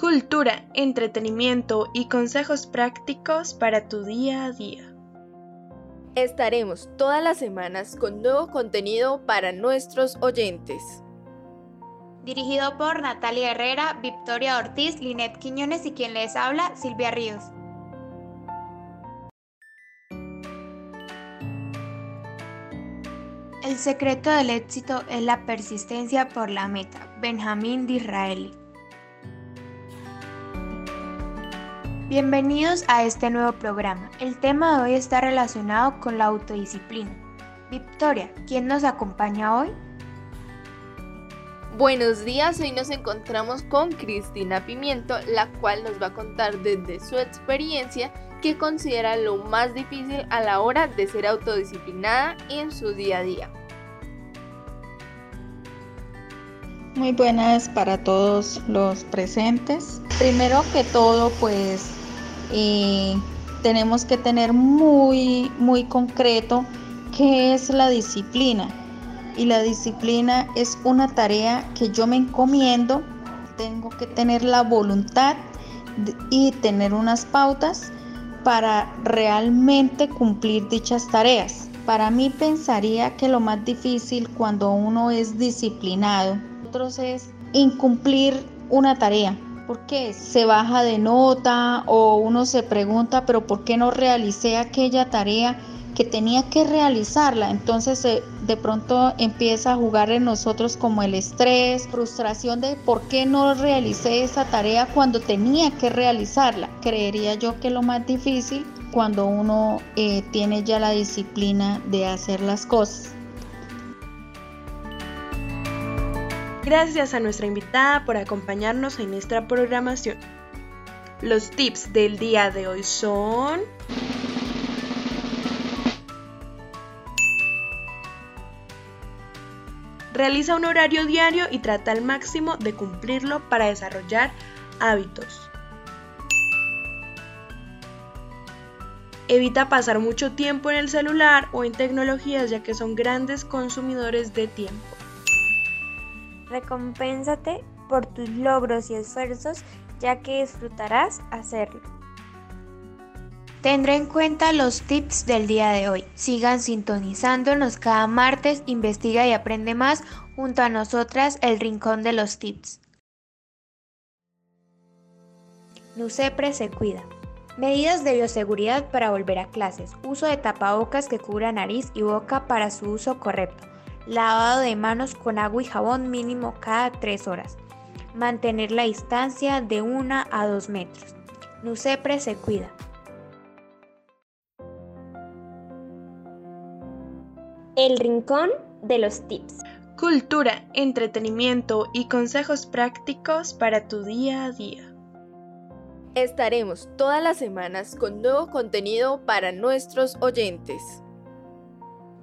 Cultura, entretenimiento y consejos prácticos para tu día a día. Estaremos todas las semanas con nuevo contenido para nuestros oyentes. Dirigido por Natalia Herrera, Victoria Ortiz, Linet Quiñones y quien les habla, Silvia Ríos. El secreto del éxito es la persistencia por la meta. Benjamín Disraeli. Bienvenidos a este nuevo programa. El tema de hoy está relacionado con la autodisciplina. Victoria, ¿quién nos acompaña hoy? Buenos días, hoy nos encontramos con Cristina Pimiento, la cual nos va a contar desde su experiencia qué considera lo más difícil a la hora de ser autodisciplinada en su día a día. Muy buenas para todos los presentes. Primero que todo, pues eh, tenemos que tener muy, muy concreto qué es la disciplina. Y la disciplina es una tarea que yo me encomiendo. Tengo que tener la voluntad y tener unas pautas para realmente cumplir dichas tareas. Para mí pensaría que lo más difícil cuando uno es disciplinado es incumplir una tarea. Porque se baja de nota o uno se pregunta, pero ¿por qué no realicé aquella tarea que tenía que realizarla? Entonces eh, de pronto empieza a jugar en nosotros como el estrés, frustración de por qué no realicé esa tarea cuando tenía que realizarla. Creería yo que lo más difícil cuando uno eh, tiene ya la disciplina de hacer las cosas. Gracias a nuestra invitada por acompañarnos en nuestra programación. Los tips del día de hoy son... Realiza un horario diario y trata al máximo de cumplirlo para desarrollar hábitos. Evita pasar mucho tiempo en el celular o en tecnologías ya que son grandes consumidores de tiempo. Recompénsate por tus logros y esfuerzos, ya que disfrutarás hacerlo. Tendré en cuenta los tips del día de hoy. Sigan sintonizándonos cada martes, investiga y aprende más junto a nosotras el Rincón de los Tips. NUCEPRE se cuida. Medidas de bioseguridad para volver a clases. Uso de tapabocas que cubra nariz y boca para su uso correcto lavado de manos con agua y jabón mínimo cada 3 horas, mantener la distancia de 1 a 2 metros. NUCEPRE se cuida. El rincón de los tips. Cultura, entretenimiento y consejos prácticos para tu día a día. Estaremos todas las semanas con nuevo contenido para nuestros oyentes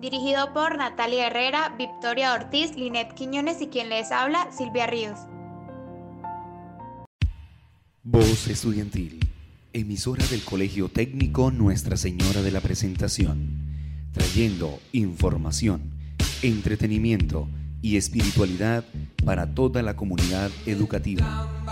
dirigido por Natalia Herrera, Victoria Ortiz, Linet Quiñones y quien les habla, Silvia Ríos. Voz Estudiantil, emisora del Colegio Técnico Nuestra Señora de la Presentación, trayendo información, entretenimiento y espiritualidad para toda la comunidad educativa.